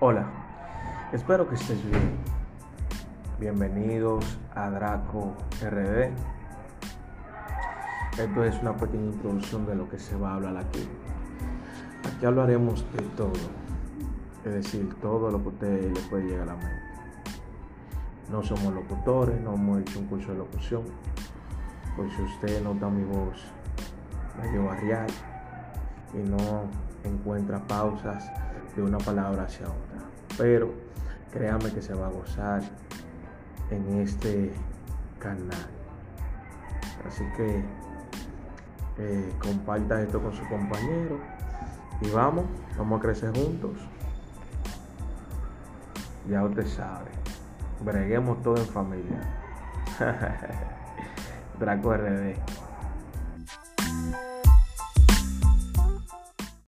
Hola, espero que estés bien. Bienvenidos a Draco RD. Esto es una pequeña introducción de lo que se va a hablar aquí. Aquí hablaremos de todo, es decir, todo lo que a usted le puede llegar a la mente. No somos locutores, no hemos hecho un curso de locución. Por si usted nota mi voz medio barrial y no encuentra pausas de una palabra hacia otra. Pero créame que se va a gozar en este canal. Así que eh, comparta esto con su compañero y vamos, vamos a crecer juntos. Ya usted sabe, breguemos todo en familia. Draco RD.